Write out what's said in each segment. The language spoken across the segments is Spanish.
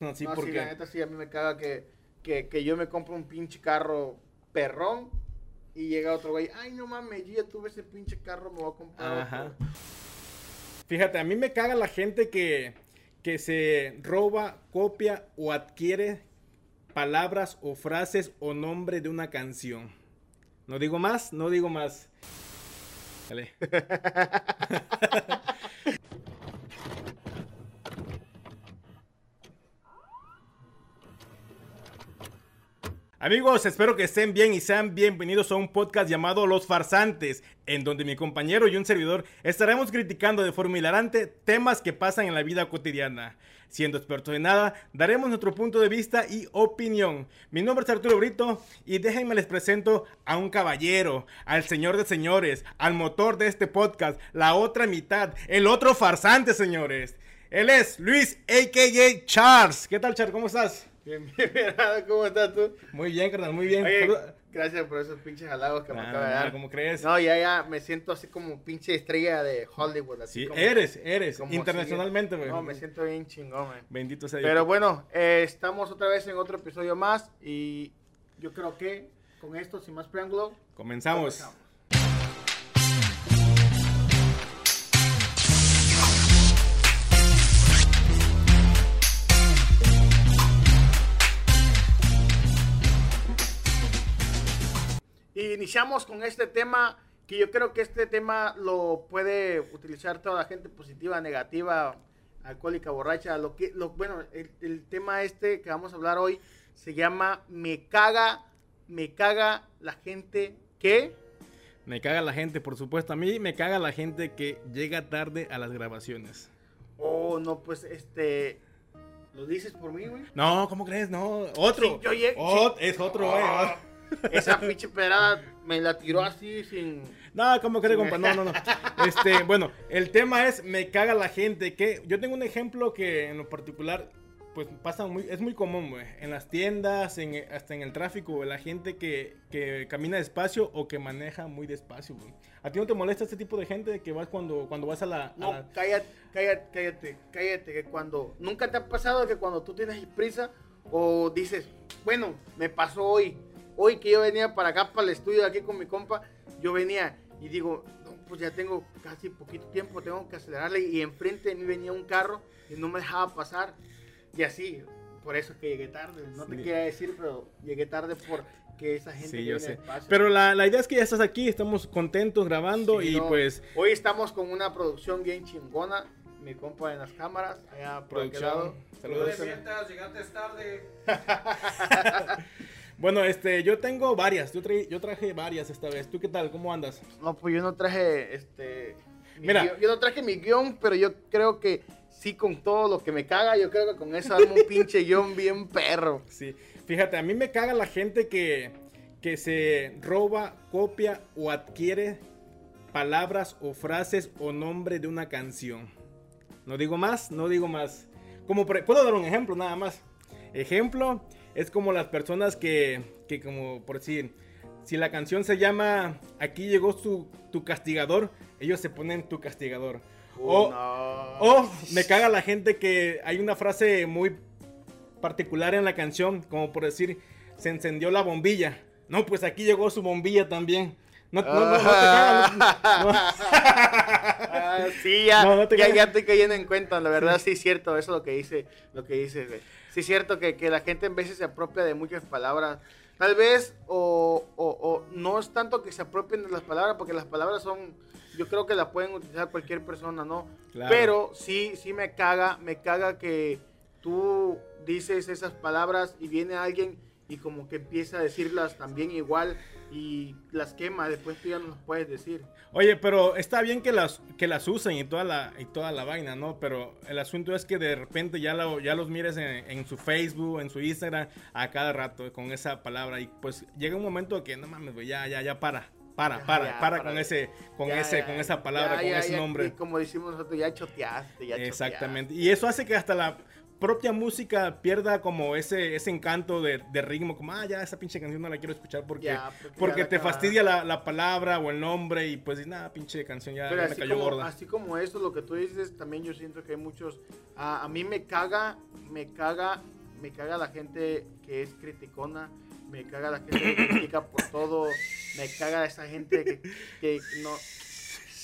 No, sí, no, porque... sí, la neta sí, a mí me caga que, que, que yo me compro un pinche carro perrón y llega otro güey, ay, no mames, yo ya tuve ese pinche carro, me voy a comprar Ajá. otro. Fíjate, a mí me caga la gente que, que se roba, copia o adquiere palabras o frases o nombre de una canción. No digo más, no digo más. Dale. Amigos, espero que estén bien y sean bienvenidos a un podcast llamado Los Farsantes, en donde mi compañero y un servidor estaremos criticando de forma hilarante temas que pasan en la vida cotidiana. Siendo expertos en nada, daremos nuestro punto de vista y opinión. Mi nombre es Arturo Brito y déjenme les presento a un caballero, al señor de señores, al motor de este podcast, la otra mitad, el otro farsante, señores. Él es Luis, a.k.a. Charles. ¿Qué tal, Charles? ¿Cómo estás? Bien, bien, bien, ¿cómo estás tú? Muy bien, carnal, muy bien. Oye, gracias por esos pinches halagos que me acaba de dar. ¿Cómo crees? No, ya, ya, me siento así como pinche estrella de Hollywood. Así sí, como- eres, eres. como Internacionalmente, güey. No, me siento bien chingón, man. Bendito sea Pero Dios. bueno, eh, estamos otra vez en otro episodio más y yo creo que con esto, sin más preámbulo, Comenzamos. comenzamos. Iniciamos con este tema que yo creo que este tema lo puede utilizar toda la gente positiva, negativa, alcohólica, borracha, lo que lo bueno, el, el tema este que vamos a hablar hoy se llama me caga me caga la gente que Me caga la gente, por supuesto. A mí me caga la gente que llega tarde a las grabaciones. oh, no pues este lo dices por mí, güey. No, ¿cómo crees? No, otro. Sí, yo sí. Es otro, güey. Ah, Esa pinche pedrada me la tiró así sin No, ¿cómo crees, compa? No, no, no. Este, bueno, el tema es me caga la gente que yo tengo un ejemplo que en lo particular pues pasa muy es muy común, güey, en las tiendas, en, hasta en el tráfico, güey, la gente que, que camina despacio o que maneja muy despacio, güey. ¿A ti no te molesta este tipo de gente que vas cuando cuando vas a la, a No, la- cállate, cállate, cállate, cállate, que cuando, nunca te ha pasado que cuando tú tienes prisa o dices, bueno, me pasó hoy, hoy que yo venía para acá, para el estudio aquí con mi compa, yo venía y digo, no, pues ya tengo casi poquito tiempo, tengo que acelerarle y enfrente de mí venía un carro y no me dejaba pasar y así, por eso es que llegué tarde, no te quería decir, pero llegué tarde porque esa gente Sí, que yo sé. Pero la, la idea es que ya estás aquí, estamos contentos grabando Sí, y no, pues Hoy estamos con una producción bien chingona. Mi compa en las cámaras, allá por aquel Producción. lado. Saludos. No te llegaste tarde. bueno, este yo tengo varias, yo, traí- yo traje varias esta vez. ¿Tú qué tal? ¿Cómo andas? No, pues yo no traje este. mi Mira. guión- yo no traje mi guion, pero yo creo que sí, con todo lo que me caga, yo creo que con eso armo un pinche guion bien perro. Sí. Fíjate, a mí me caga la gente que que se roba, copia o adquiere palabras o frases o nombre de una canción. No digo más, no digo más. Como por- puedo dar un ejemplo nada más. Ejemplo es como las personas que, que como por decir, si la canción se llama Aquí llegó su, tu castigador, ellos se ponen tu castigador. O, Uh, no. o me caga la gente que hay una frase muy particular en la canción, como por decir, se encendió la bombilla. No, pues aquí llegó su bombilla también. No, no, no, no te cagas, no. Ah, sí, ya, te ya, cagas. ya estoy cayendo en cuenta, la verdad sí es cierto, eso es lo que dice, lo que dice, güey. Sí es cierto que, que la gente en veces se apropia de muchas palabras, tal vez, o, o, o no es tanto que se apropien de las palabras, porque las palabras son, yo creo que las pueden utilizar cualquier persona, ¿no? Claro. Pero sí, sí me caga, me caga que tú dices esas palabras y viene alguien y como que empieza a decirlas también igual y las quema, después tú ya no las puedes decir. Oye, pero está bien que las, que las usen y toda, la, y toda la vaina, ¿no? Pero el asunto es que de repente ya, lo- ya los mires en, en su Facebook, en su Instagram, a cada rato con esa palabra. Y pues llega un momento que no mames, güey, ya, ya, ya para. Para, para, ya, para, para. con ese, con Ya, ese, con esa palabra, con ese nombre. como decimos nosotros, ya choteaste, ya Exactamente. Y eso hace que hasta la propia música pierda como ese, ese encanto de, de ritmo, como, ah, ya, esa pinche canción no la quiero escuchar porque, Ya, porque porque, ya la te fastidia la, la palabra o el nombre y pues, nada, pinche canción ya, Pero ya me cayó como, gorda. así como eso, lo que tú dices, también yo siento que hay muchos. A, a mí me caga, me caga, me caga la gente que es criticona, me caga la gente que critica por todo, me caga esa gente que, que no.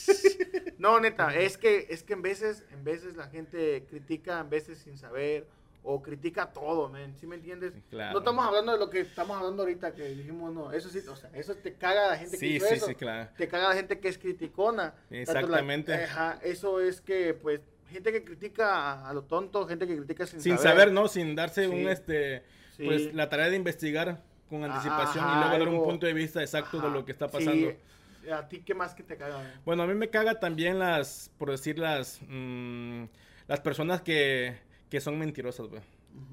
No, neta, es que, es que en veces, en veces la gente critica, en veces sin saber, o critica todo, man, ¿sí me entiendes? Claro. No estamos hablando de lo que estamos hablando ahorita, que dijimos, no, eso sí, o sea, eso te caga a la gente que hizo sí, eso sí, claro. te caga la gente que es criticona. La- Exactamente. ajá, eso es que, pues, gente que critica a, lo tonto, gente que critica sin, Sin saber, ¿no? Sin darse un, este, pues, la tarea de investigar con anticipación y luego dar un punto de vista exacto de lo que está pasando. ¿A ti qué más que te caga? Bueno, a mí me caga también las, por decir las, mm, las personas que, que son mentirosas, güey.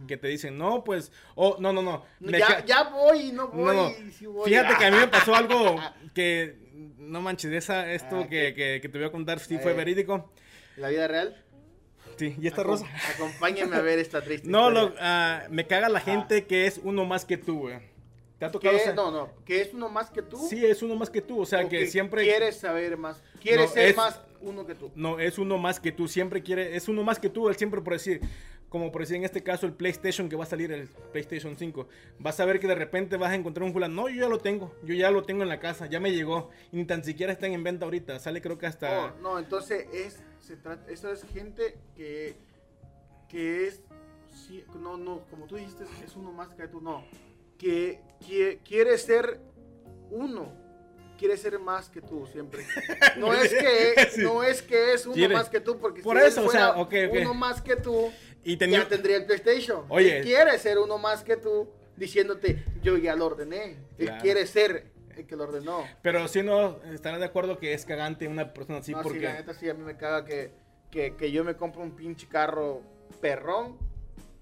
Que te dicen, no, pues, oh, no, no, no. me Ya, ya voy, no No, voy, no. sí voy. Fíjate que a mí me pasó algo que, no manches, esa, esto Ah, que, que, que te voy a contar sí fue ver. verídico. ¿La vida real? Sí, y esta Acom- rosa. Acompáñame a ver esta triste No, lo, ah, me caga la gente que es uno más que tú, güey. ¿Te ha No, no, que es uno más que tú. Sí, es uno más que tú, o sea, o que siempre... Quieres saber más, quieres No, ser es- más uno que tú. No, es uno más que tú, siempre quiere, es uno más que tú, él siempre por decir, como por decir en este caso el PlayStation que va a salir, el PlayStation 5, vas a ver que de repente vas a encontrar un fulano, no, yo ya lo tengo, yo ya lo tengo en la casa, ya me llegó, y ni tan siquiera está en venta ahorita, sale creo que hasta... Oh, no, entonces es, se trata, eso es gente que, que es, sí, no, no, como tú dijiste, es uno más que tú, no, que, quiere ser uno, quiere ser más que tú siempre. No es que, Sí. no es que es uno Quiere- más que tú, porque Por si él eso, o sea, fuera ok, ok. uno más que tú, Y tenía... ya tendría el PlayStation. Oye. Él quiere ser uno más que tú, diciéndote, yo ya lo ordené. Él Claro. quiere ser el que lo ordenó. Pero si no, estarán de acuerdo que es cagante una persona así no, sí, porque... la neta sí, a mí me caga que, que, que yo me compro un pinche carro perrón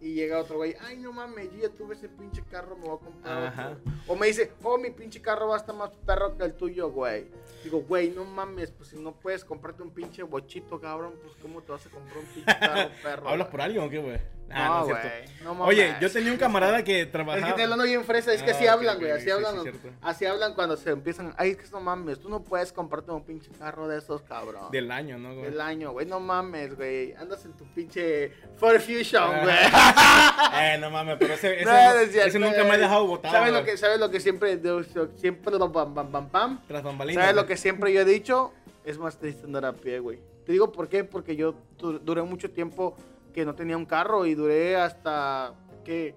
y llega otro güey, ay no mames, yo ya tuve ese pinche carro, me voy a comprar Ajá. otro. O me dice, oh, mi pinche carro va a estar más perro que el tuyo, güey. Digo, güey, no mames, pues si no puedes comprarte un pinche bochito, cabrón, pues cómo te vas a comprar un pinche carro perro. ¿Hablas por alguien o qué, güey? Ah, No, es güey, no. Oye, yo tenía un camarada que Es trabajaba... que te hablando bien fresa, es que Ah, así hablan, güey, así sí, hablan, sí, así hablan cuando se empiezan, ay, es que no mames, tú no puedes comprarte un pinche carro de esos, cabrón. Del año, ¿no, güey? El año, güey, no mames, güey. Andas en tu pinche Ford Fusion, güey. eh, no mames, pero ese, ese, No, no- no es cierto, ese nunca me ha dejado botado. ¿Sabes lo güey. que, sabes lo que siempre, de- siempre, lo pam, pam, pam, pam? Tras bambalinas. ¿Sabes lo que siempre yo he dicho? Es más triste andar a pie, güey. Te digo por qué, porque yo du- duré mucho tiempo que no tenía un carro y duré hasta, ¿qué?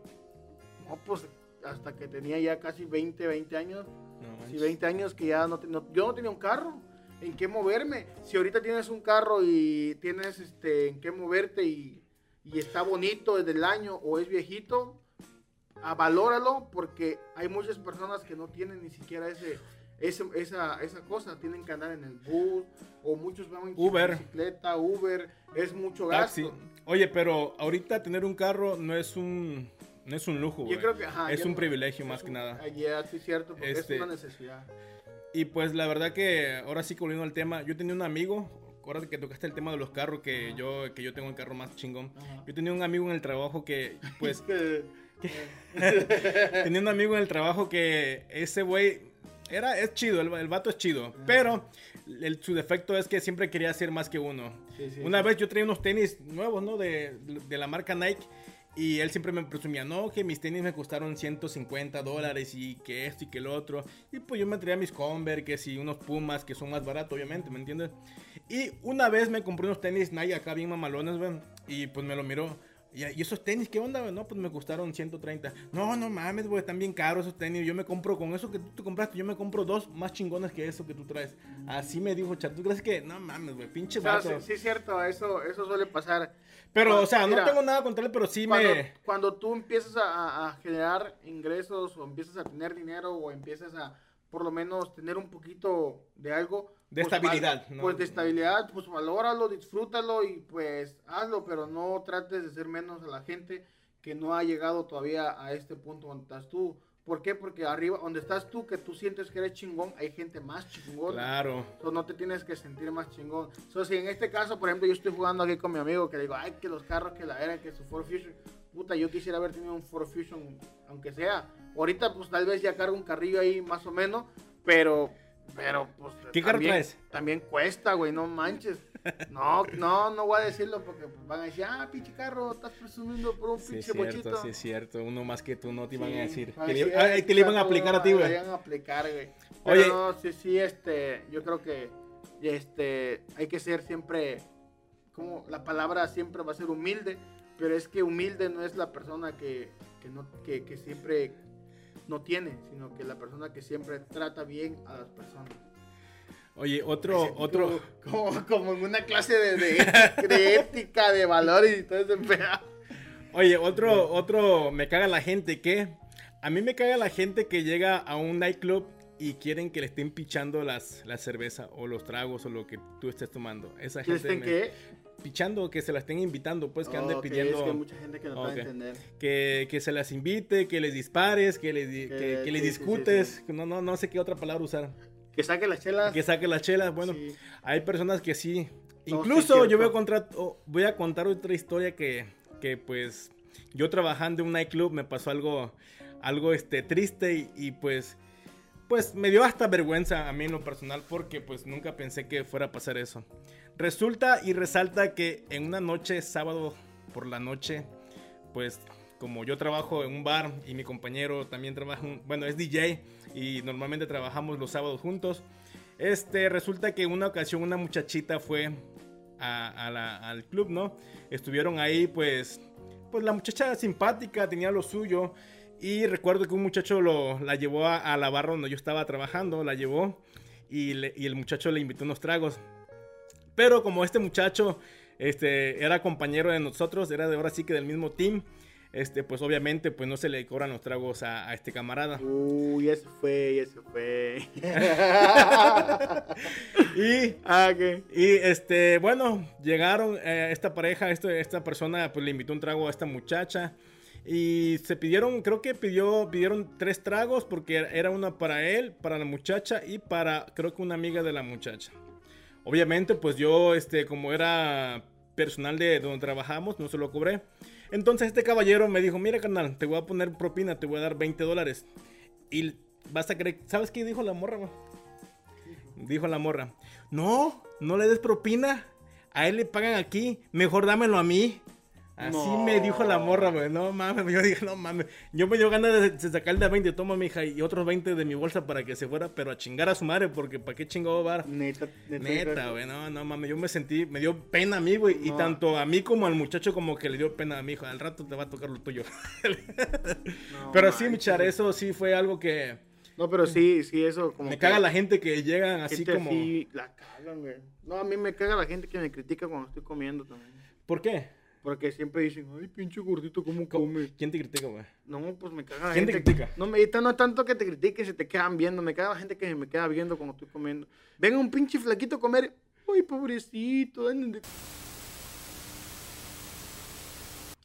No, pues hasta que tenía ya casi 20, 20 años. No, manches. 20 años que ya no, te- no- yo no tenía un carro. ¿En qué moverme? Si ahorita tienes un carro y tienes este en qué moverte y, y está bonito desde el año o es viejito, valóralo porque hay muchas personas que no tienen ni siquiera ese, ese- esa, esa cosa. Tienen que andar en el bus o muchos van en Uber. bicicleta, Uber. Es mucho gasto. Taxi. Oye, pero ahorita tener un carro no es un no es un lujo, Yo creo que ajá, es un privilegio más que nada. ah, ya, sí, cierto, porque Este- es una necesidad. Y pues la verdad que ahora sí que volviendo al tema, yo tenía un amigo, ahora que tocaste el tema de los carros que yo que yo tengo el carro más chingón. Ajá. Yo tenía un amigo en el trabajo que pues Que- tenía un amigo en el trabajo que ese güey era es chido, el, el vato es chido, pero el- su defecto es que siempre quería hacer más que uno. Sí, sí, Una sí. vez yo traía unos tenis nuevos, ¿no? De, de la marca Nike. Y él siempre me presumía, no, que mis tenis me costaron 150 dólares y que esto y que lo otro. Y pues yo me traía mis Converse, que si unos Pumas, que son más baratos, obviamente, ¿me entiendes? Y una vez me compré unos tenis Nike acá bien mamalones, güey. Y pues me lo miró. ¿Y, esos tenis qué onda? No, pues me costaron 130. No, no mames, güey, están bien caros esos tenis. Yo me compro con eso que tú te compraste, yo me compro dos más chingones que eso que tú traes. Así me dijo, chat. ¿Tú crees que? No mames, güey, pinche O sea, vato. sí, sí es cierto, eso, eso suele pasar. Pero, o sea, Mira, no tengo nada contra él, pero sí Cuando, me... cuando tú empiezas a- a generar ingresos o empiezas a tener dinero o empiezas a por lo menos tener un poquito de algo. De pues, estabilidad, val- ¿no? Pues de estabilidad, pues valóralo, disfrútalo y pues hazlo, pero no trates de ser menos a la gente que no ha llegado todavía a este punto donde estás tú. ¿Por qué? Porque arriba, donde estás tú, que tú sientes que eres chingón, hay gente más chingón. Claro. Entonces no te tienes que sentir más chingón. Entonces, si en este caso, por ejemplo, yo estoy jugando aquí con mi amigo que le digo, ay, que los carros, que la era, que su Ford Fusion. Puta, yo quisiera haber tenido un Ford Fusion, aunque sea. Ahorita, pues tal vez ya cargo un carrillo ahí más o menos, pero, pero, pues. ¿Qué carro traes? También cuesta, güey, no manches. No, no, no voy a decirlo porque van a decir, ah, pinche carro, estás presumiendo por un Sí, pinche cierto, bochito. sí, es cierto. Uno más que tú no te iban a decir. van Que a le- decir, ay, "Ay, te le iban a aplicar a ti, güey. iban a aplicar, güey. Oye. Pero no, sí, sí, este, yo creo que este, hay que ser siempre, como la palabra siempre va a ser humilde, pero es que humilde no es la persona que, que, no, que, que siempre no tiene, sino que la persona que siempre trata bien a las personas. Oye, otro, otro. Como, como en una clase de, de, de ética, de valores y todo ese pedo. Oye, otro, otro, me caga la gente que. A mí me caga la gente que llega a un nightclub y quieren que le estén pichando las, la cerveza o los tragos o lo que tú estés tomando. Esa ¿Quieres gente. que me- qué? Pichando, que se la estén invitando, pues que ande pidiendo. Es que mucha gente que no puede entender. que, que se las invite, que les dispares, que les, Que- que, les sí, sí, sí, discutes. sí. No, no, no sé qué otra palabra usar. Que saque las chelas. Que saque las chelas. Bueno, Sí. hay personas que sí. No, Incluso sí, yo voy a, contar, voy a contar otra historia que, que pues yo trabajando en un nightclub me pasó algo, algo este, triste y, y, pues, pues me dio hasta vergüenza a mí en lo personal porque pues nunca pensé que fuera a pasar eso. Resulta y resalta que en una noche, sábado por la noche, pues como yo trabajo en un bar y mi compañero también trabaja, bueno, es DJ y normalmente trabajamos los sábados juntos. Este, resulta que una ocasión una muchachita fue a, al club, ¿no? Estuvieron ahí, pues, pues la muchacha simpática, tenía lo suyo. Y recuerdo que un muchacho lo, la llevó a, la barra donde yo estaba trabajando, la llevó y, y el muchacho le invitó unos tragos. Pero como este muchacho este, era compañero de nosotros, era de ahora sí que del mismo team, este, pues obviamente pues no se le cobran los tragos a, a este camarada. Uy, se fue, se fue. Y ah, ¿qué? Y este, bueno, llegaron eh, esta pareja, este- esta persona pues le invitó un trago a esta muchacha. Y se pidieron, creo que pidió, pidieron tres tragos porque era una para él, para la muchacha y para creo que una amiga de la muchacha. Obviamente pues yo, este, como era personal de donde trabajamos, no se lo cobré. Entonces este caballero me dijo, mira carnal, te voy a poner propina, te voy a dar 20 dólares. Y vas a creer, ¿sabes qué dijo la morra? Dijo la morra, no, no le des propina, a él le pagan aquí, mejor dámelo a mí. Así No. me dijo la morra, güey, no mames, yo dije, no mames, yo me dio ganas de, de sacarle de 20, toma mi hija, y otros 20 de mi bolsa para que se fuera, pero a chingar a su madre, porque para qué chingado va. Neta, neta. Neta, güey, no, no mames, yo me sentí, me dio pena a mí, güey, y tanto a mí como al muchacho como que le dio pena a mi hijo, al rato te va a tocar lo tuyo. No pero sí, manches. mi char, eso sí fue algo que No, pero sí, sí, eso como me caga la gente que llegan así gente como... así la cagan, güey. No, a mí me caga la gente que me critica cuando estoy comiendo también. ¿Por qué? Porque siempre dicen, ay, pinche gordito, ¿cómo come? ¿Quién te critica, güey? No, pues me caga la ¿Quién te critica? No, me no es tanto que te critiquen, se te quedan viendo. Me caga la gente que me queda viendo cuando estoy comiendo. Venga un pinche flaquito a comer. Uy, pobrecito. anden de-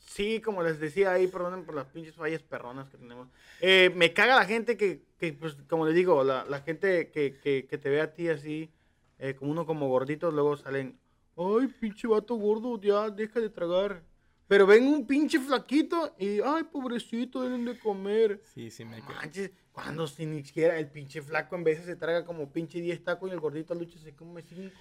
Sí, como les decía ahí, perdonen por las pinches fallas perronas que tenemos. Eh, me caga la gente que, que, pues, como les digo, la, la gente que, que, que te ve a ti así, eh, como uno como gordito, luego salen, ay, pinche vato gordo, ya, deja de tragar. Pero ven un pinche flaquito y, ay, pobrecito, deben de comer. Sí, sí, me. Manches, cuando si ni siquiera el pinche flaco en veces se traga como pinche 10 tacos y el gordito lucha se come 5.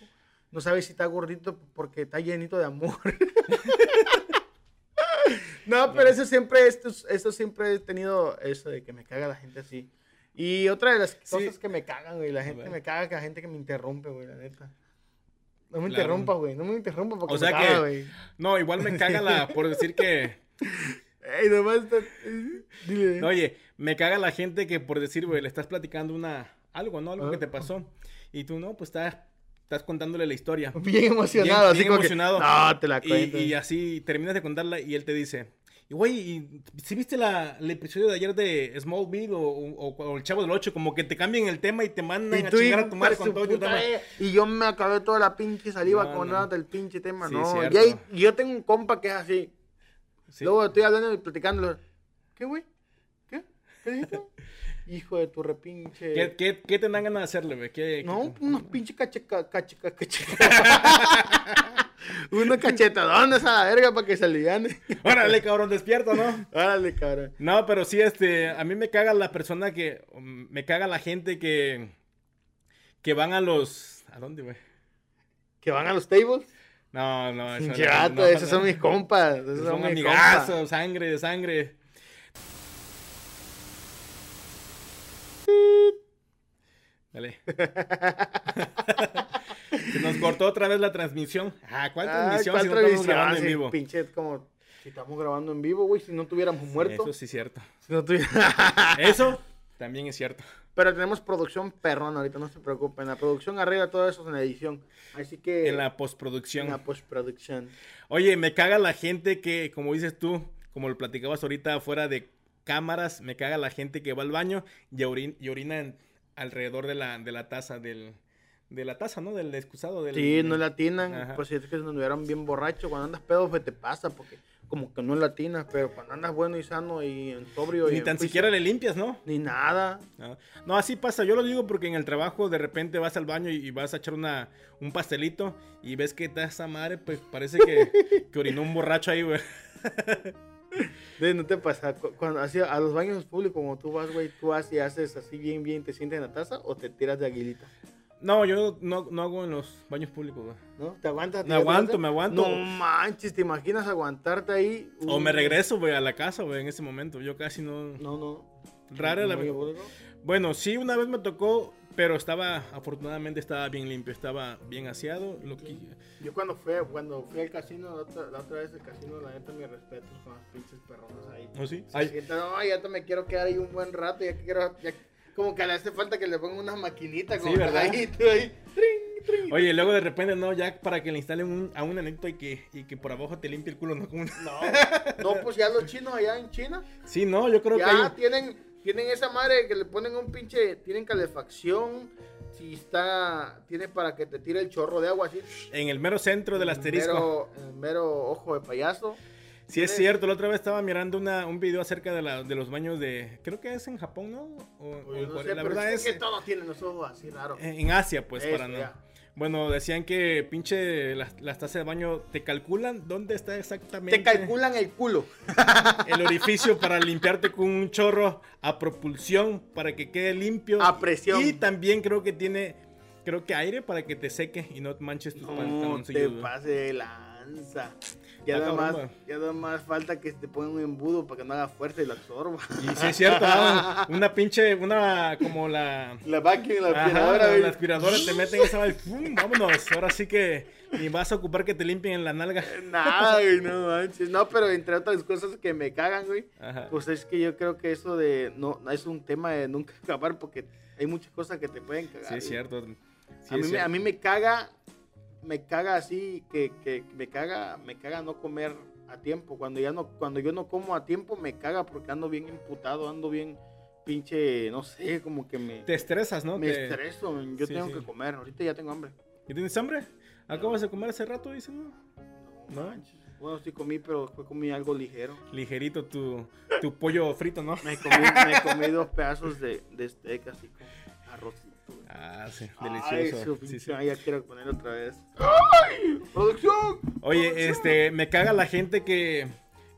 No sabe si está gordito porque está llenito de amor. no, pero eso siempre, esto, eso siempre he tenido eso de que me caga la gente así. Y otra de las Sí. cosas que me cagan, güey, la gente me caga que la gente que me interrumpe, güey, la neta. No me interrumpa, güey, no me interrumpa porque O sea me caga, güey. No, igual me caga la, por decir que, Ey, nomás está... Dile. oye, me caga la gente que por decir, güey, le estás platicando una, algo, ¿no? Algo que Ah. te pasó. Y tú, no, pues estás, estás contándole la historia. Bien emocionado, Bien- así bien como que, emocionado. no, te la Y, cuento. y así terminas de contarla y él te dice, y güey, ¿y ¿sí viste la, el episodio de ayer de Smallville o, o, o el Chavo del 8? Como que te cambian el tema y te mandan a tú, chingar a tu madre con todo el tema. Y yo me acabé toda la pinche saliva No, con no. nada del pinche tema. Sí, no, y, y yo tengo un compa que es así. Sí. Luego estoy hablando y platicándolo. ¿Qué, güey? ¿Qué? Hijo de tu repinche. ¿Qué, qué, qué te dan ganas de hacerle, güey? ¿Qué- No, qué- unos pinches cacheca, cacheca, cacheca. Unos cachetadones a la verga para que se aliviane. Órale, cabrón, despierto, ¿no? Órale, cabrón. No, pero sí, este, a mí me caga la persona que, um, me caga la gente que, que van a los, ¿a dónde, güey? ¿Que van a los tables? No, no, eso no, no, esos son mis compas. Esos son son mis amigazos, compas. sangre de sangre. Dale. Se nos cortó otra vez la transmisión. Ah, ¿cuál transmisión ¿cuál si no estamos grabando en Sí, vivo? Pinche, como si estamos grabando en vivo, güey, si no tuviéramos muerto. Eso sí es cierto. Si no Eso también es cierto. Pero tenemos producción perrón ahorita, no se preocupen. La producción arregla todo eso en la edición. Así que En la postproducción. en la postproducción. Oye, me caga la gente que, como dices tú, como lo platicabas ahorita fuera de cámaras, me caga la gente que va al baño y, orin- y orina en- alrededor de la, de la taza del, de la taza, ¿no? Del excusado. Del, Sí, no latinan. Pues si es que nos vieron bien borracho. Cuando andas pedo, pues te pasa. Porque como que no latinas. Pero cuando andas bueno y sano y en sobrio. y Ni tan siquiera le limpias, ¿no? Ni nada. No, No, así pasa. Yo lo digo porque en el trabajo de repente vas al baño y, y vas a echar una, un pastelito y ves que está esa madre, pues parece que, que orinó un borracho ahí, güey. De, no te pasa. cu- Cuando así, a los baños públicos, como tú vas, güey, tú vas y haces así bien, bien, te sientes en la taza o te tiras de aguilita. No, yo no, no hago en los baños públicos, güey. ¿No? ¿Te aguantas? Me ¿Te aguantas? aguanto, me aguanto. No manches, ¿te imaginas aguantarte ahí? O Uh, me regreso, güey, a la casa, güey, en ese momento. Yo casi no... No, no. Rara la... No, Bueno, sí, una vez me tocó, pero estaba, afortunadamente estaba bien limpio, estaba bien aseado. Lo que... Yo cuando fui, cuando fui al casino, la otra, la otra vez al casino, la neta, mi respeto con las pinches perronas ahí. ¿Oh, sí? Ay, sientan, no, ya te me quiero quedar ahí un buen rato, ya que quiero, ya- como que le hace falta que le pongan unas maquinitas, como Sí, ¿verdad? ahí, tú ahí. Oye, luego de repente, no, ya para que le instalen un, a un anito y que, y que por abajo te limpie el culo, ¿no? Como un- No, no, pues ya los chinos allá en China, Sí, no, yo creo que ya hay... tienen, tienen esa madre que le ponen un pinche, tienen calefacción, si está, tiene para que te tire el chorro de agua así. En el mero centro del asterisco. Mero, el mero ojo de payaso. Sí, es cierto. La otra vez estaba mirando una, un video acerca de, la, de los baños de... Creo que es en Japón, ¿no? O, Oye, no sé, la verdad es es... que todos tienen los ojos así raros. En Asia, pues, para no... ya. Bueno, decían que pinche las, las tazas de baño te calculan dónde está exactamente Te calculan el culo. el orificio para limpiarte con un chorro a propulsión para que quede limpio. A presión. Y también creo que tiene, creo que aire para que te seque y no manches tus No te pantaloncillos. güey. pase de lanza. Ya Está nada, más, ya más falta que te pongan un embudo para que no haga fuerza y lo absorba. Y sí es cierto, ah, una pinche, una como la... La vacuum, la aspiradora. la, aspiradora te meten esa madre, ¡fum! vámonos. Ahora sí que ni vas a ocupar que te limpien en la nalga. Nada, güey, no manches. No, pero entre otras cosas que me cagan, güey. Ajá. Pues es que yo creo que eso de. No, es un tema de nunca acabar porque hay muchas cosas que te pueden cagar. Sí, es cierto. Sí, a, mí, a mí me caga, me caga así, que, que me caga, me caga no comer a tiempo. Cuando ya no, cuando yo no como a tiempo, me caga porque ando bien imputado, ando bien pinche, no sé, como que me, Te estresas, ¿no? me Te- estreso. Yo Sí, tengo sí. que comer, ahorita ya tengo hambre. ¿Y tienes hambre? ¿Acabas de comer hace rato, dices, no? No. Bueno, sí comí, pero fue comí algo ligero. Ligerito tu, tu pollo frito, ¿no? Me comí, me comí dos pedazos de, de steak así con arrocito. Ah, sí, Ay, delicioso. su Sí, sí. ay, ya quiero poner otra vez. ¡Ay! ¡Producción! Oye, este, me caga la gente que,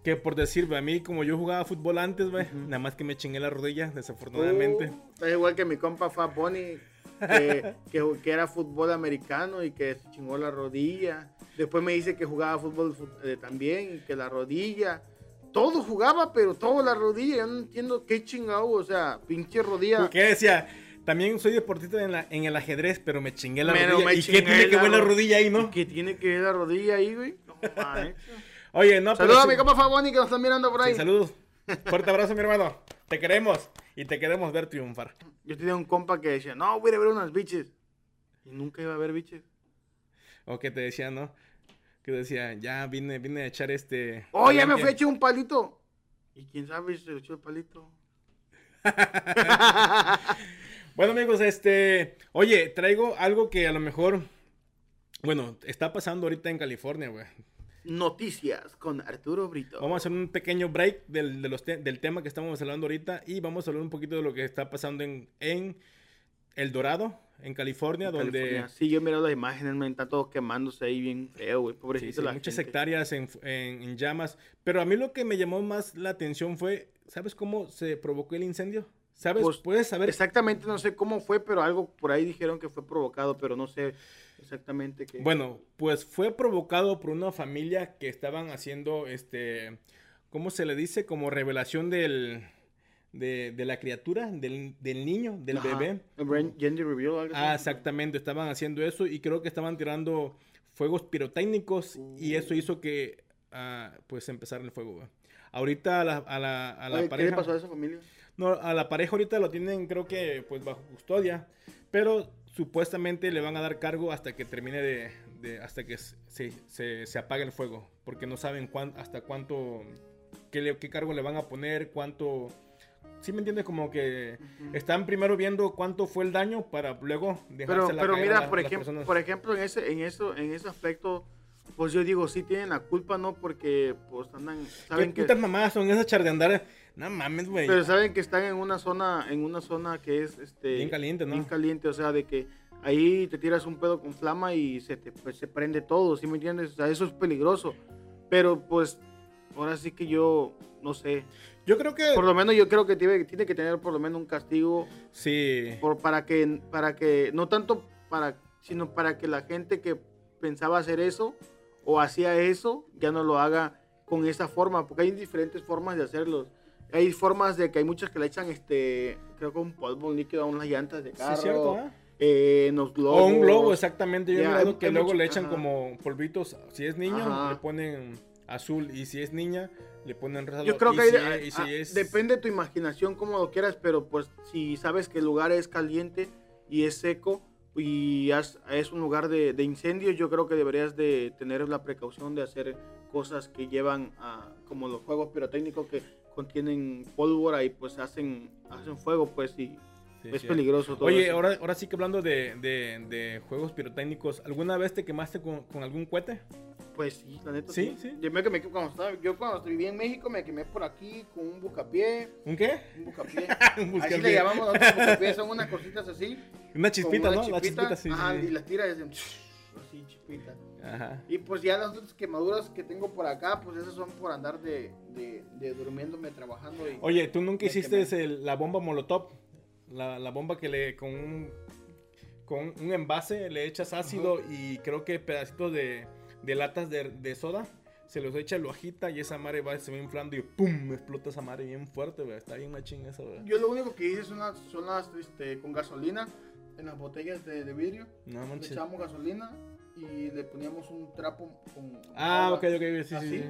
que por decir, a mí como yo jugaba fútbol antes, güey, nada más que me chingué la rodilla, desafortunadamente. Uh, es igual que mi compa Fat Bunny, que, que, que era fútbol americano y que se chingó la rodilla. Después me dice que jugaba fútbol eh, también y que la rodilla. Todo jugaba, pero todo la rodilla. Yo no entiendo qué chingado. O sea, pinche rodilla. ¿Qué decía? También soy deportista en, la, en el ajedrez, pero me chingué la Pero rodilla. me ¿Y qué tiene que ver la ro- rodilla ahí, no? ¿Qué tiene que ver la rodilla ahí, güey? No. Oye, no, pero Saludos a sí- mi compa Fat Bunny que nos están mirando por ahí. sí, saludos. Fuerte abrazo, mi hermano. Te queremos y te queremos ver triunfar. Yo tenía un compa que decía, no, voy a ir a ver unas biches. Y nunca iba a ver biches. O que te decía, ¿no? Que decía, ya vine, vine a echar este. Oh, ya me palenque". fui a echar un palito. Y quién sabe si se echó el palito. Bueno, amigos, este. Oye, traigo algo que a lo mejor. Bueno, está pasando ahorita en California, güey. noticias con Arturo Brito. Vamos a hacer un pequeño break del, de los te- del tema que estamos hablando ahorita y vamos a hablar un poquito de lo que está pasando en, en El Dorado, en California, donde California. Sí, yo he mirado las imágenes, me está todo quemándose ahí bien feo, güey. sí, Pobrecito sí, la muchas gente. hectáreas en, en- en llamas. Pero a mí lo que me llamó más la atención fue, ¿sabes cómo se provocó el incendio? ¿Sabes? Pues, ¿Puedes saber? Exactamente, no sé cómo fue, pero algo por ahí dijeron que fue provocado, pero no sé exactamente qué. Bueno, pues fue provocado por una familia que estaban haciendo, este, ¿cómo se le dice? Como revelación del, de, de la criatura, del, del niño, del Ajá. bebé. Gender reveal algo Ah, exactamente, estaban haciendo eso y creo que estaban tirando fuegos pirotécnicos y eso hizo que, ah, pues, empezara el fuego. Ahorita a la, a la, a la Oye, ¿Qué pareja... le pasó a esa familia? No, a la pareja ahorita lo tienen, creo que, pues bajo custodia. Pero supuestamente le van a dar cargo hasta que termine de. de- hasta que se, se, se apague el fuego. Porque no saben cuán, hasta cuánto. Qué, le- qué cargo le van a poner, cuánto. ¿Sí me entiendes? Como que están primero viendo cuánto fue el daño para luego Pero, dejársela pero caer a mira, la- por, ejemplo, por ejemplo, en ese, en eso, en ese aspecto, pues yo digo, sí tienen la culpa, ¿no? Porque pues andan, ¿Qué saben que, putas mamadas son esas char de andar? No mames, güey. pero saben que están en una zona, en una zona que es este Bien caliente, ¿no? bien caliente, o sea, de que ahí te tiras un pedo con flama y se te pues, se prende todo, ¿sí me entiendes? O sea, eso es peligroso. Pero pues ahora sí que yo no sé. Yo creo que. Por lo menos yo creo que tiene, tiene que tener por lo menos un castigo Sí. por, para que para que no tanto para sino para que la gente que pensaba hacer eso o hacía eso ya no lo haga con esa forma porque hay diferentes formas de hacerlo hay formas de que hay muchas que le echan este creo que un polvo un líquido a unas llantas de Sí, carro es cierto, eh, los globos O un globo, exactamente. Yo he mirado que luego mucho- le echan ajá. como polvitos. Si es niño, Ajá. le ponen azul. Y si es niña, le ponen rosa. Yo creo y que si hay- es- y si ah, es- depende de tu imaginación, como lo quieras, pero pues si sabes que el lugar es caliente y es seco y has- es un lugar de, de incendios, yo creo que deberías de tener la precaución de hacer cosas que llevan a, como los juegos pirotécnicos que contienen pólvora y pues hacen, hacen fuego, pues y Sí, es sí. peligroso todo Oye, eso. ahora, ahora sí que hablando de, de- de juegos pirotécnicos, ¿alguna vez te quemaste con, con algún cohete? Pues sí, la neta Sí, sí. sí. Yo, me quemé cuando estaba, yo cuando vivía en México me quemé por aquí con un bucapié, ¿Un qué? un bucapié. Un Así buscapié. le llamamos nosotros bucapié, son unas cositas así. Una chispita, ¿no? una La chispita, sí. sí. y las tiras y hacen así. Ajá. Y pues ya las otras quemaduras que tengo por acá, pues esas son por andar de, de, de durmiéndome, trabajando. Y, Oye, ¿tú nunca hiciste el- la bomba molotov? La, la bomba que le con un, con un envase le echas ácido y creo que pedacitos de, de latas de, de soda. Se los echa, lo agita y esa madre va, se va inflando y ¡pum! explota esa madre bien fuerte, güey. Está bien machín eso, güey. Yo lo único que hice son las, son las este, con gasolina en las botellas de, de vidrio. No Le echábamos gasolina y le poníamos un trapo con. Ah, ok, ok, sí, sí, ¿Así? sí.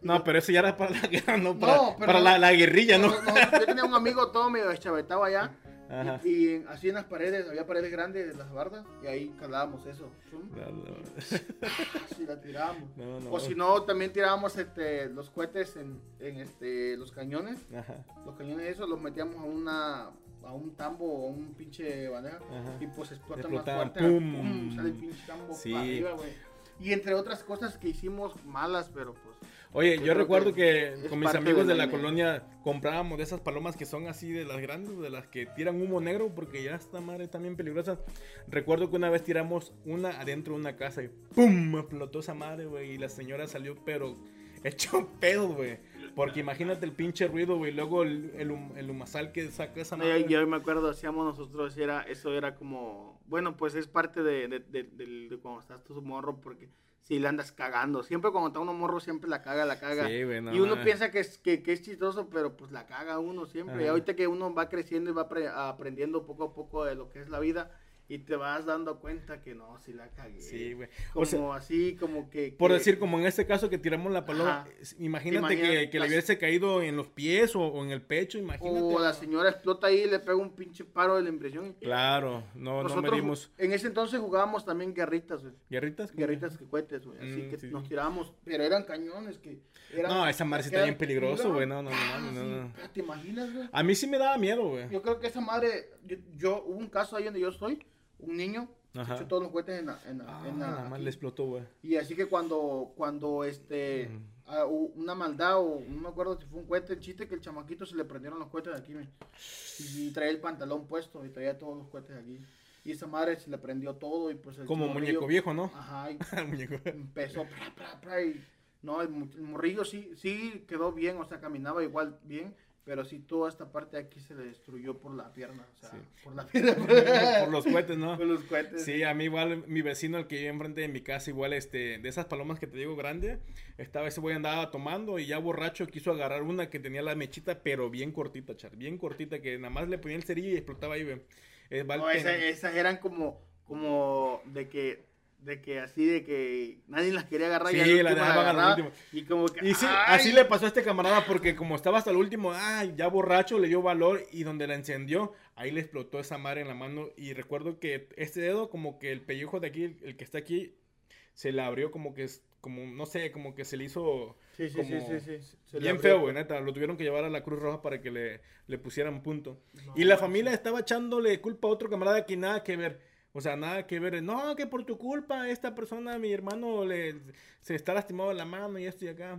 No, pero eso ya era para la guerra, no para, No, para la, la guerrilla, ¿no? No, no, yo tenía un amigo todo medio deschavetado allá. Ajá. Y, y en- así en las paredes, había paredes grandes de las bardas y ahí calábamos eso. Así la tirábamos. no, no. O si no, también tirábamos este, los cohetes en, en este, los cañones. Ajá, Los cañones esos los metíamos a una a un tambo o un pinche bandeja Ajá. y pues explotan Explotaban, más fuerte. ¡pum! ¡pum! Sale el pinche tambo Sí. para arriba, güey. Y entre otras cosas que hicimos malas, pero pues... Oye, Yo recuerdo que que con mis amigos de la la colonia comprábamos de esas palomas que son así de las grandes, de las que tiran humo negro, porque ya esta madre también peligrosa. Recuerdo que una vez tiramos una adentro de una casa y ¡pum! explotó esa madre, güey, y la señora salió, pero hecho pedo, güey. Porque imagínate el pinche ruido, güey, luego el, el, hum- el humazal que saca esa madre. yo, yo me acuerdo, hacíamos nosotros, era, eso era como, bueno, pues es parte de, de, de- de cuando estás tu morro, porque si la andas cagando, siempre cuando está uno morro, siempre la caga, la caga. Sí, güey, no y uno mames. piensa que es, que, que es chistoso, pero pues la caga uno siempre. Y Ajá. ahorita que uno va creciendo y va apre- aprendiendo poco a poco de lo que es la vida, y te vas dando cuenta que no, si la cagué. Sí, güey. Como O sea, así, como que... por que- decir, como en este caso que tiramos la paloma, Ajá. imagínate que, que le hubiese caído en los pies o, o en el pecho, imagínate. O la señora explota ahí y le pega un pinche paro de la impresión. Claro, no, no Nosotros medimos. en ese entonces jugábamos también guerritas, güey. ¿Guerritas? Guerritas que cohetes, güey. Así Mm, que sí, nos tirábamos, pero eran cañones que eran- No, esa madre sí está bien peligroso, güey. No, no, no, Ah, no, no, no. ¿Te imaginas, güey? A mí sí me daba miedo, güey. Yo creo que esa madre, yo, yo- hubo un caso ahí donde yo estoy, un niño Se echó todos los cohetes en la. En la, Ah, en la- nada más aquí. le explotó, güey. Y así que cuando, cuando este, hubo una maldad o no me acuerdo si fue un cohete, el chiste que el chamaquito se le prendieron los cohetes de aquí, me. y, y traía el pantalón puesto y traía todos los cohetes aquí. Y esa madre se le prendió todo y pues el Como muñeco viejo, ¿no? Ajá, y muñeco. empezó pra, pra, pra, y no, el, el morrillo sí, sí quedó bien, o sea, caminaba igual bien, pero sí toda esta parte de aquí se le destruyó por la pierna, o sea, Sí. por la pierna, Por los cohetes, ¿no? por los cohetes. Sí, a mí igual, mi vecino, el que vive enfrente de mi casa, igual, este, de esas palomas que te digo grande, estaba ese güey andaba tomando y ya borracho quiso agarrar una que tenía la mechita, pero bien cortita, char, bien cortita, que nada más le ponía el cerillo y explotaba ahí, güey. Eh, No, esa- esas eran como, como de que, de que así de que nadie las quería agarrar Sí, y la último dejaban al agarraba, último. Y como que, Y sí, así le pasó a este camarada porque como estaba hasta el último, ay, ya borracho, le dio valor y donde la encendió, ahí le explotó esa madre en la mano y recuerdo que este dedo, como que el pellejo de aquí, el, el que está aquí, se le abrió como que, es- como, no sé, como que se le hizo Sí, sí, como sí, sí, sí. Se le bien feo, güey, neta, lo tuvieron que llevar a la Cruz Roja para que le, le pusieran punto. No, y la familia estaba echándole culpa a otro camarada que nada que ver. O sea, nada que ver. No, que por tu culpa esta persona, mi hermano, le, se está lastimado la mano y esto y acá.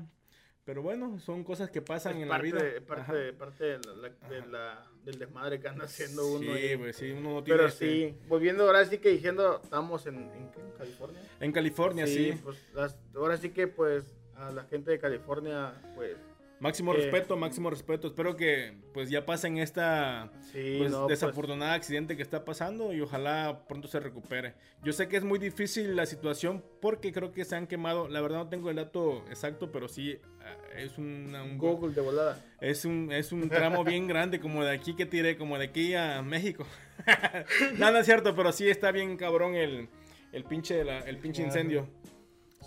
Pero bueno, son cosas que pasan Es en la vida. de- parte, de- parte de la- de la- del desmadre que anda haciendo uno. Sí, güey, sí, uno no tiene Pero este- sí, volviendo ahora sí que diciendo, estamos en, en. ¿En California. En California, sí. pues las- ahora sí que pues a la gente de California, pues Máximo que- respeto, máximo respeto. Espero que pues ya pasen esta sí, pues, no, pues, desafortunada accidente que está pasando y ojalá pronto se recupere. Yo sé que es muy difícil la situación porque creo que se han quemado. La verdad no tengo el dato exacto, pero sí ah, es una- un Google de volada. es un es un tramo bien grande como de aquí que tiré como de aquí a México. no, no es cierto, pero sí está bien cabrón el el pinche la- el pinche incendio.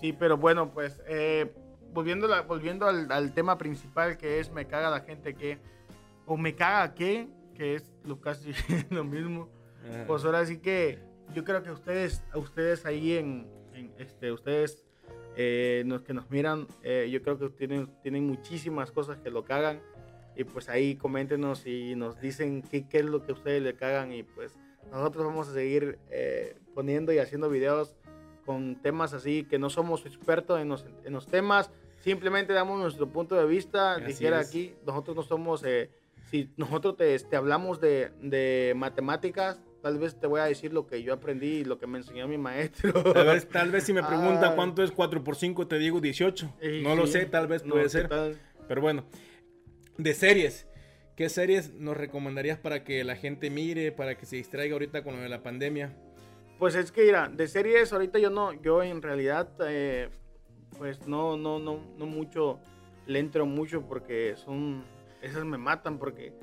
Sí, pero bueno, pues eh, volviendo, la- volviendo al, al tema principal que es me caga la gente que, o me caga que, que es lo casi lo mismo. Ajá. Pues ahora sí que yo creo que ustedes, ustedes ahí en, en, este, ustedes eh, los que nos miran, eh, yo creo que tienen, tienen muchísimas cosas que lo cagan. Y pues ahí coméntenos y nos dicen qué, qué es lo que ustedes le cagan. Y pues nosotros vamos a seguir eh, poniendo y haciendo videos con temas así que no somos expertos en los, en los temas. Simplemente damos nuestro punto de vista. Así Dijera es. aquí, nosotros no somos... eh, si nosotros te, te hablamos de, de matemáticas, tal vez te voy a decir lo que yo aprendí y lo que me enseñó mi maestro. Tal vez, tal vez si me pregunta Ah. cuánto es 4 por 5 te digo 18. Y No lo sí, sé, tal vez no, puede ¿qué ser. tal? Pero bueno, de series. ¿Qué series nos recomendarías para que la gente mire, para que se distraiga ahorita con lo de la pandemia? Pues es que, mira, de series ahorita yo no, yo en realidad, eh, pues no, no, no, no mucho, le entro mucho porque son, esas me matan porque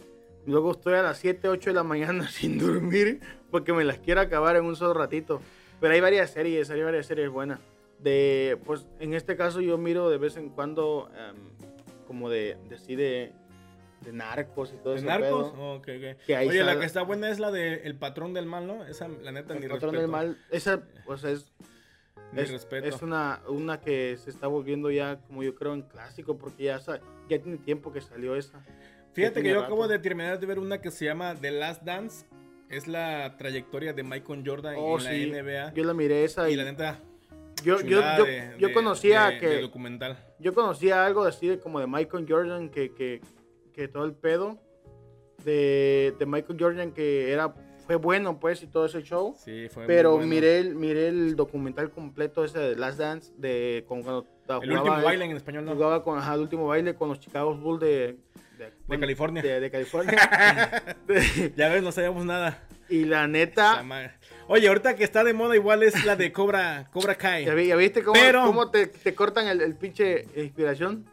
luego estoy a las 7, 8 de la mañana sin dormir porque me las quiero acabar en un solo ratito. Pero hay varias series, hay varias series buenas. De, pues en este caso yo miro de vez en cuando em, como de, de así de, de narcos y todo ¿De eso. narcos? Ok. Que ahí Oye, la que está buena es la de El Patrón del Mal, ¿no? Esa, la neta, ni El patrón respeto. del mal, esa pues es Ni es, respeto. es una, una que se está volviendo ya, como yo creo, en clásico, porque ya, ya tiene tiempo que salió esa. Fíjate que yo rato. acabo de terminar de ver una que se llama The Last Dance. Es la trayectoria de Michael Jordan Oh, en la sí, NBA. Yo la miré esa y y, la neta, yo, yo, yo, de- yo de- conocía de- que de documental. yo conocía algo así de como de Michael Jordan que, que, que todo el pedo de, de Michael Jordan que era fue bueno pues y todo ese show. Sí, fue muy Pero bueno. miré el miré el documental completo ese de Last Dance de con cuando El último baile en español, ¿no? Jugaba con ajá, el último baile con los Chicago Bulls de, De California. De, de California. De- Ya ves, no sabíamos nada. y la neta. Oye, ahorita que está de moda igual es la de Cobra, Cobra Kai. ¿ya, vi- ya viste cómo, Pero- cómo te, te cortan el, el pinche inspiración?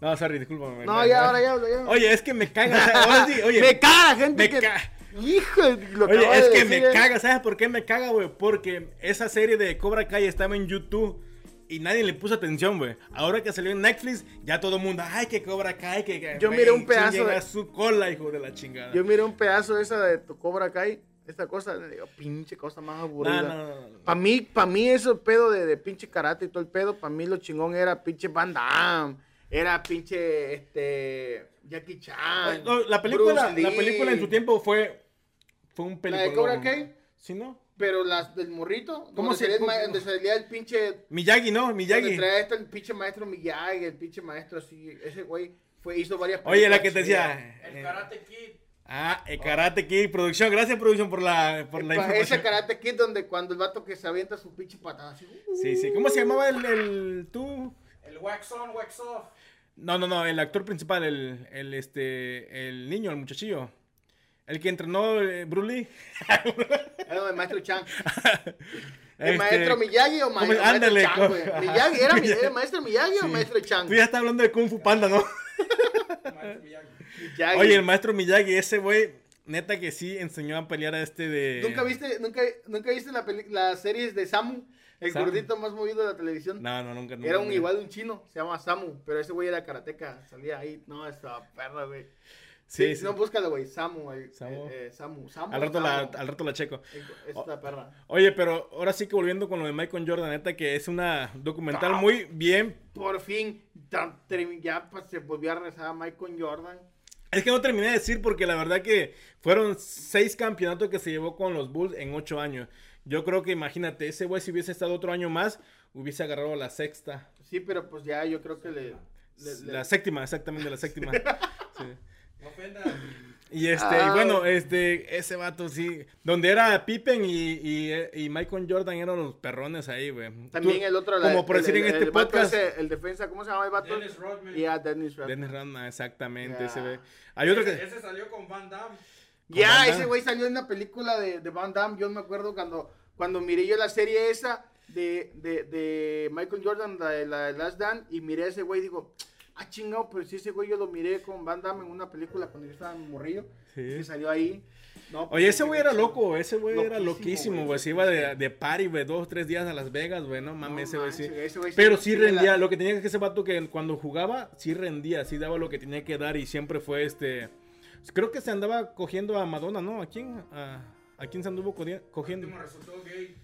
No, sorry, discúlpame. No, ya, ahora ya, ya. Oye, es que me caga. o sea, ahora sí, oye, me caga la gente me que... ca- Hijo, de- lo Oye, es de que decir, me eh. caga, ¿sabes por qué me caga, güey? Porque esa serie de Cobra Kai estaba en YouTube y nadie le puso atención, güey. Ahora que salió en Netflix, ya todo el mundo, ay, que Cobra Kai, que... que- Yo güey, miré un pedazo chinguen de- su cola, hijo de la chingada. Yo miré un pedazo de esa de tu Cobra Kai, esta cosa, digo, pinche cosa más aburrida. no, no, no. Para mí, para mí eso pedo de, de pinche karate y todo el pedo, para mí lo chingón era pinche Van Damme, era pinche este Jackie Chan. No, la película, Bruce la película en su tiempo fue, fue un ¿La película. de Cobra Kai? ¿Sí, no? Pero las del morrito, ¿Cómo ¿cómo se- donde salía el pinche Miyagi, ¿no? donde Miyagi. traía este el pinche maestro Miyagi, el pinche maestro así, ese güey fue hizo varias Oye, la películas que te decía. El eh, Karate Kid. Ah, el Karate Kid, producción. Gracias, producción, por la, por la información. ese Karate Kid donde cuando el vato que se avienta su pinche patada así. uh, Sí, sí. ¿Cómo se llamaba el, el tú? El Wax On, Wax Off. No, no, no, el actor principal, el, el este, el niño, el muchachillo. El que entrenó eh, Bruce Lee. Era el maestro Chang. ¿El Este, maestro Miyagi o ma- ¿cómo- maestro ándale, Chang, güey? Miyagi, ¿era, mi- era el maestro Miyagi o Sí. maestro Chang? Tú ya estás hablando de Kung Fu Panda, ¿no? Maestro Miyagi. Miyagi. Oye, el maestro Miyagi, ese güey, neta que sí enseñó a pelear a este de... ¿Nunca viste, nunca, nunca viste la peli- las series de Samu? El Samu. gordito más movido de la televisión. No, no, nunca. nunca Era un igual un chino, se llama Samu, pero ese güey era karateca, salía ahí, no, estaba perra, güey. Sí, no, búscalo, güey, Samu. Eh, eh, Samu, Samu. Al rato, la, al rato la checo. Esta perra. Oye, pero ahora sí que volviendo con lo de Michael Jordan, neta que es una documental Ah. muy bien. Por fin, ya pues, se volvió a rezar a Michael Jordan. Es que no terminé de decir porque la verdad que fueron seis campeonatos que se llevó con los Bulls en ocho años. Yo creo que imagínate, ese güey si hubiese estado otro año más, hubiese agarrado la sexta. Sí, pero pues ya yo creo que le... le- le- La séptima, exactamente, la séptima. Sí. No ofendas. Y este, Ah. y bueno, este, ese vato sí. Donde era Pippen y, y, y Michael Jordan eran los perrones ahí, güey. También Tú- el otro... la- Como por el- decir en el- este podcast. ese, el defensa, ¿cómo se llama el vato? Dennis Rodman. Ya, Dennis Rodman. Dennis Rodman, exactamente, Ya. ese ve. Hay otro que. Ese salió con Van Damme. Ya, ese güey salió en una película de, de Van Damme. Yo me acuerdo cuando, cuando miré yo la serie esa de, de, de Michael Jordan, la de la de Last Dance, y miré a ese güey y digo, ah, chingado, pero si ese güey yo lo miré con Van Damme en una película cuando yo estaba en morrillo. Sí. Que salió ahí. No, pues, Oye, ese güey era loco, ese güey era Loquísimo, güey. Se iba de, de party, güey, dos, tres días a Las Vegas, güey, no mames, No ese güey sí. ese sí- Pero sí sí me la- rendía, lo que tenía que ese vato que cuando jugaba, sí rendía, sí daba lo que tenía que dar y siempre fue este. Creo que se andaba cogiendo a Madonna, ¿no? ¿A quién? ¿A, a quién se anduvo cogiendo? Último resultó gay.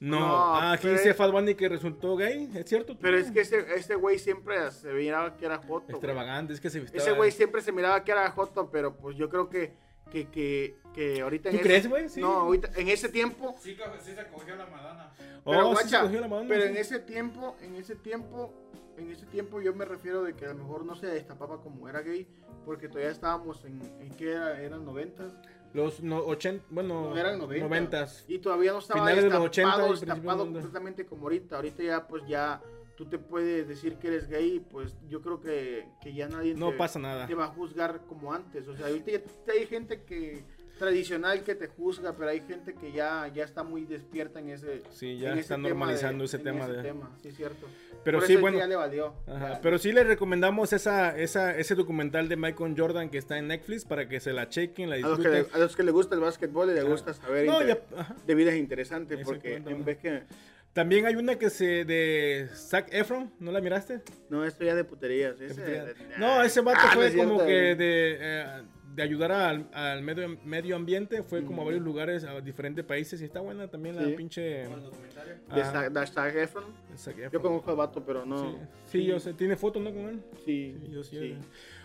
No, No, ah, aquí dice Fat Bunny que resultó gay, ¿es cierto? Pero es que ese, este güey siempre se miraba que era joto. Extravagante, es que se Ese estaba- güey siempre se miraba que era joto, pero pues yo creo que, que, que, que ahorita en ¿Tú ese- crees, güey? Sí. No, ahorita, en ese tiempo Sí, sí se cogió la Madonna. Pero, Oh, sí se guacha, cogió la Madonna, pero sí. en ese tiempo, en ese tiempo, en ese tiempo yo me refiero de que a lo mejor no se destapaba como era gay, porque todavía estábamos en, en que era, eran noventas, Los no, 80, bueno, no eran noventas, noventas. y todavía no estaba Finales de los destapado, 80 y principios de los destapado 90. completamente como ahorita, ahorita ya pues ya tú te puedes decir que eres gay, pues yo creo que, que ya nadie No te, pasa nada. te va a juzgar como antes, o sea, ahorita ya hay gente que tradicional que te juzga, pero hay gente que ya, ya está muy despierta en ese Sí, ya están normalizando de- ese en tema ese de... tema, sí, cierto. Pero Por sí, bueno. Ya le valió. Ajá, Ya. pero sí les recomendamos esa, esa, ese documental de Michael Jordan que está en Netflix para que se la chequen, la a, los que disfruten. le, a los que le gusta el básquetbol y le Ajá. gusta saber No, inter- ya- de vida es interesante porque en vez que También hay una que se de Zac Efron, ¿no la miraste? no esto ya de puterías ese- De- No, ese vato Ah, no fue es como que de, eh, de ayudar al, al medio, medio ambiente, fue como a varios lugares, a diferentes países y está buena también la Sí. pinche... Con el documentario. de Ajá, Zac- de Zac Efron. Zac yo conozco al vato pero no Sí, sí, yo sé, tiene fotos, ¿no? Con él. sí, Sí, yo sí, sí.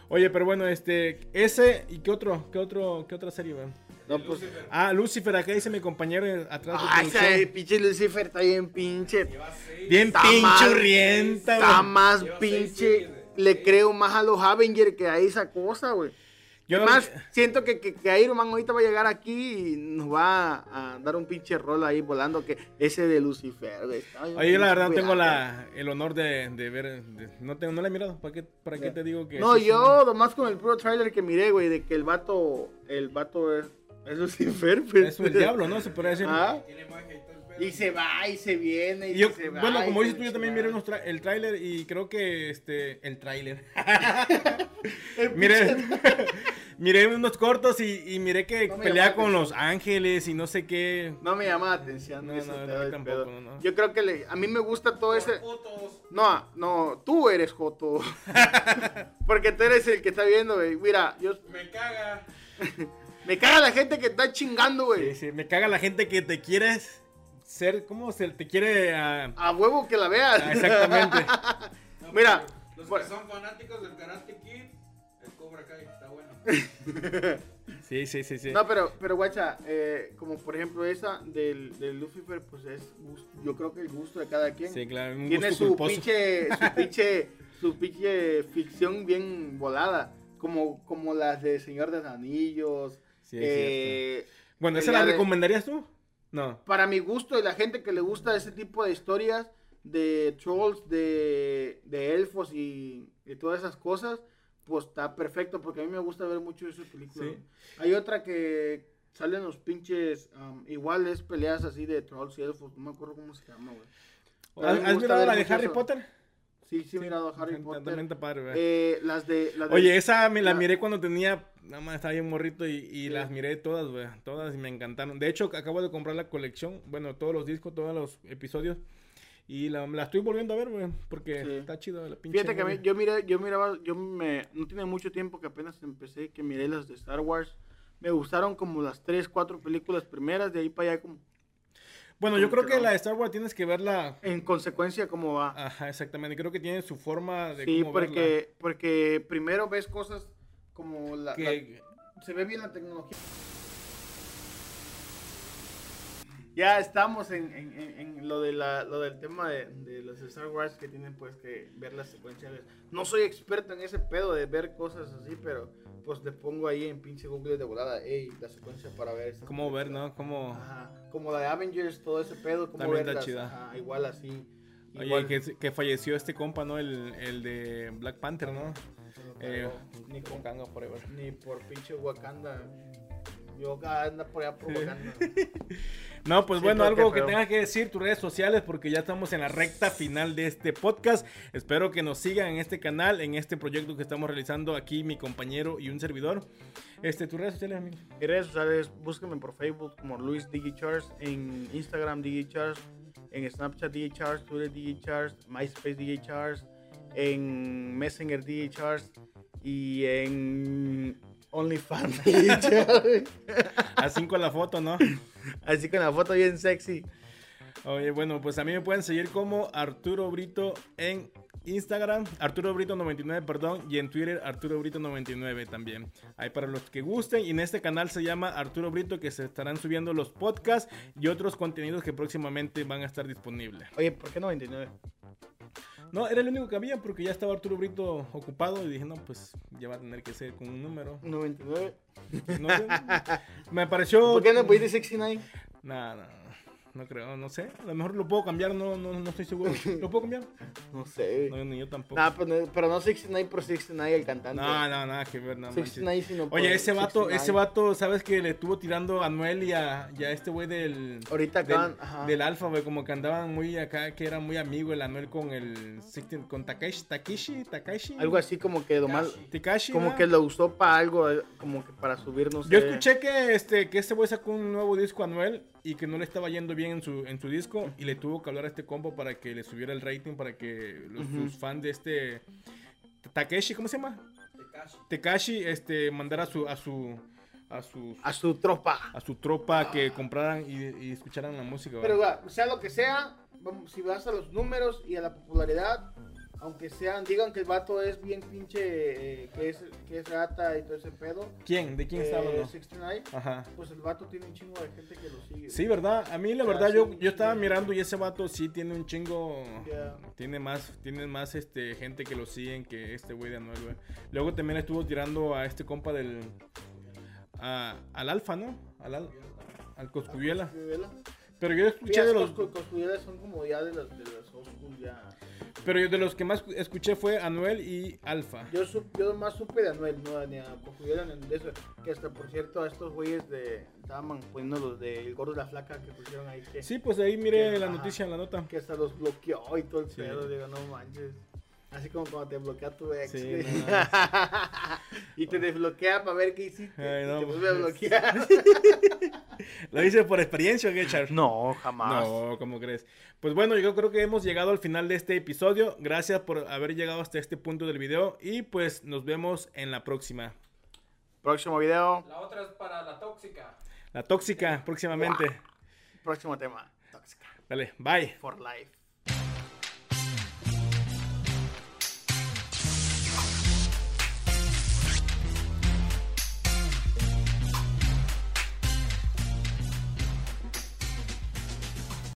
Oye, pero bueno, este, ese y qué otro, qué otro, qué otra serie, güey. no pues Lucifer. Ah, Lucifer, acá dice mi compañero atrás de ah ese pinche Lucifer está bien pinche. Bien Está más- pinchurrienta, está más seis pinche le creo más a los Avengers que a esa cosa güey Yo no- Más, siento que, que, que Iron Man ahorita va a llegar aquí y nos va a, dar un pinche rol ahí volando que ese de Lucifer, Oye, yo la verdad pinche tengo cuidado. la, el honor de, de ver, de- no, tengo, no la he mirado, ¿para qué, para qué te digo que No, yo nomás con el puro trailer que miré, güey, de que el vato, el vato es, es Lucifer, pues. Es un diablo, ¿no? Se podría decir. Ah, Tiene magia y se va y se viene y, Y yo, se va. bueno, como dices tú, yo también miré unos tra- el tráiler y creo que este, el tráiler. Miré, miré unos cortos y, y miré que No pelea con los ángeles y no sé qué. No me llama la atención, No, no, no, el tampoco, no, no. Yo creo que le, a mí me gusta todo Por ese... fotos. No, no, tú eres Joto. Porque tú eres el que está viendo, güey. Mira, yo Me caga. me caga la gente que está chingando, güey. Sí, sí, me caga la gente que te quieres ser, ¿cómo se te quiere? A huevo que la veas. ah, exactamente. No, Mira, Los que son fanáticos del Karate Kid, el Cobra Kai está bueno. Sí, sí, sí, sí. No, pero, pero guacha, eh, como por ejemplo esa del, del Lucifer, pues es, yo creo que el gusto de cada quien. Sí, claro, un Tiene gusto su culposo. pinche, su pinche, su pinche ficción bien volada, como, como las de Señor de los Anillos. Sí, es eh, Bueno, ¿esa la la de- recomendarías tú? No. para mi gusto y la gente que le gusta ese tipo de historias de trolls, de, de elfos y, y todas esas cosas, pues está perfecto porque a mí me gusta ver mucho esas películas. Sí. Hay otra que salen los pinches, um, iguales peleas así de trolls y elfos, no me acuerdo cómo se llama, güey. ¿Has, mirado la de Harry eso. Potter? Sí, sí he mirado Harry También Potter. está padre, güey. Eh, las de... Las de- Oye, esa me la la- miré cuando tenía, nada más estaba bien morrito y, y Sí. las miré todas, güey, todas y me encantaron. De hecho, acabo de comprar la colección, bueno, todos los discos, todos los episodios y la, la estoy volviendo a ver, güey, porque Sí. está chido la pinche. Fíjate que movie. yo miré, yo miraba, yo me, no tiene mucho tiempo que apenas empecé, que miré las de Star Wars. Me gustaron como las tres, cuatro películas primeras, de ahí para allá como, Bueno, yo creo que la de Star Wars tienes que verla. en consecuencia cómo va. Ajá, exactamente. Creo que tiene su forma de sí, cómo porque, verla. porque primero ves cosas como la, Que- la- se ve bien la tecnología. Ya estamos en, en- en- lo, de la, lo del tema de, de los Star Wars que tienen pues que ver las secuencias. No soy experto en ese pedo de ver cosas así, pero pues le pongo ahí en pinche Google de volada, ey, la secuencia para ver. Cómo ver, películas". ¿no? Cómo... Ajá, como la de Avengers, todo ese pedo, como verlas, chida. ajá, igual así. Oye, que, que falleció este compa, ¿no? El, el de Black Panther, ¿no? Eh, ni, ni por pinche Wakanda. Yo acá anda por allá. Wakanda. No, pues Sí, bueno, algo que tengas que decir, tus redes sociales, porque ya estamos en la recta final de este podcast. Espero que nos sigan en este canal, en este proyecto que estamos realizando aquí, mi compañero y un servidor. Este, tus redes sociales, amigo. Mis redes sociales, búsquenme por Facebook como Luis DigiCharles, en Instagram DigiCharles, en Snapchat DigiCharles, Twitter DigiCharles, MySpace DigiCharles, en Messenger DigiCharles y en OnlyFans. Así con la foto, ¿no? Así con la foto bien sexy. Oye, bueno, pues a mí me pueden seguir como Arturo Brito en Instagram, Arturo Brito 99, perdón, y en Twitter Arturo Brito 99 también. Ahí para los que gusten y en este canal se llama Arturo Brito que se estarán subiendo los podcasts y otros contenidos que próximamente van a estar disponibles. Oye, ¿por qué 99? No, era el único que había porque ya estaba Arturo Brito ocupado y dije, no, pues ya va a tener que ser con un número. 99. No sé. Me pareció... ¿Por qué no pusiste 69? Nah, nah, no creo, no sé. A lo mejor lo puedo cambiar, no, no, no estoy seguro. ¿Lo puedo cambiar? No sé. No, ni yo tampoco. Nah, pero, no, pero no 69 por 69 el cantante. No, no, nada que ver, nada más. 69 sino por Oye, ese vato, 69. ese vato, ¿sabes que le estuvo tirando a Noel y a, y a este güey del... Ahorita del, ajá. del Alfa, güey, como que andaban muy acá, que era muy amigo el Anuel con el... 16 con Takeshi, Takeshi, Takashi. Algo así como que nomás, Takashi, como que lo usó para algo, eh, como que para subir, no sé. Yo escuché que este, que este güey sacó un nuevo disco a Noel y que no le estaba yendo bien en su, en su disco y le tuvo que hablar a este combo para que le subiera el rating, para que los, sus fans de este... Takeshi, ¿cómo se llama? Tekashi. Tekashi, este, mandara a su... A su a su, A su tropa. a su tropa que compraran y, y escucharan la música. Pero ¿verdad? va, sea lo que sea, si vas a los números y a la popularidad, aunque sean, digan que el vato es bien pinche, eh, que, es, que es rata y todo ese pedo. ¿Quién? ¿De quién está eh, hablando? 69, Ajá. pues el vato tiene un chingo de gente que lo sigue. Sí, ¿verdad? A mí la verdad yo, yo estaba mirando y ese vato sí tiene un chingo... Ya. Tiene más, tiene más este, gente que lo siguen que este güey de Anuel, güey. Luego también estuvo tirando a este compa del... a- al Alfa, ¿no? Al, al, al Coscuyuela. Pero yo escuché de los los... Coscuyuelas son como ya de los, de los old school ya. Pero yo de los que más escuché fue Anuel y Alfa. Yo, yo más supe de Anuel, no ni a Coscuyuela ni de eso. Que hasta por cierto a estos güeyes de estaban poniendo los del gordo y la flaca que pusieron ahí que, Sí, pues ahí miré Que- la ajá. noticia, la nota. que hasta los bloqueó y todo el Sí. pedo. Digo, no manches. Así como cuando te bloquea tu ex. Sí, güey. no y te desbloquea para ver qué hiciste. Ay, y te pues. vuelve a bloquear. ¿Lo hice por experiencia o qué, Charles? no, jamás. No, ¿cómo crees? Pues bueno, yo creo que hemos llegado al final de este episodio. Gracias por haber llegado hasta este punto del video y pues nos vemos en la próxima. Próximo video, La otra es para la tóxica. La tóxica próximamente. próximo tema. Tóxica. Dale, bye. For life.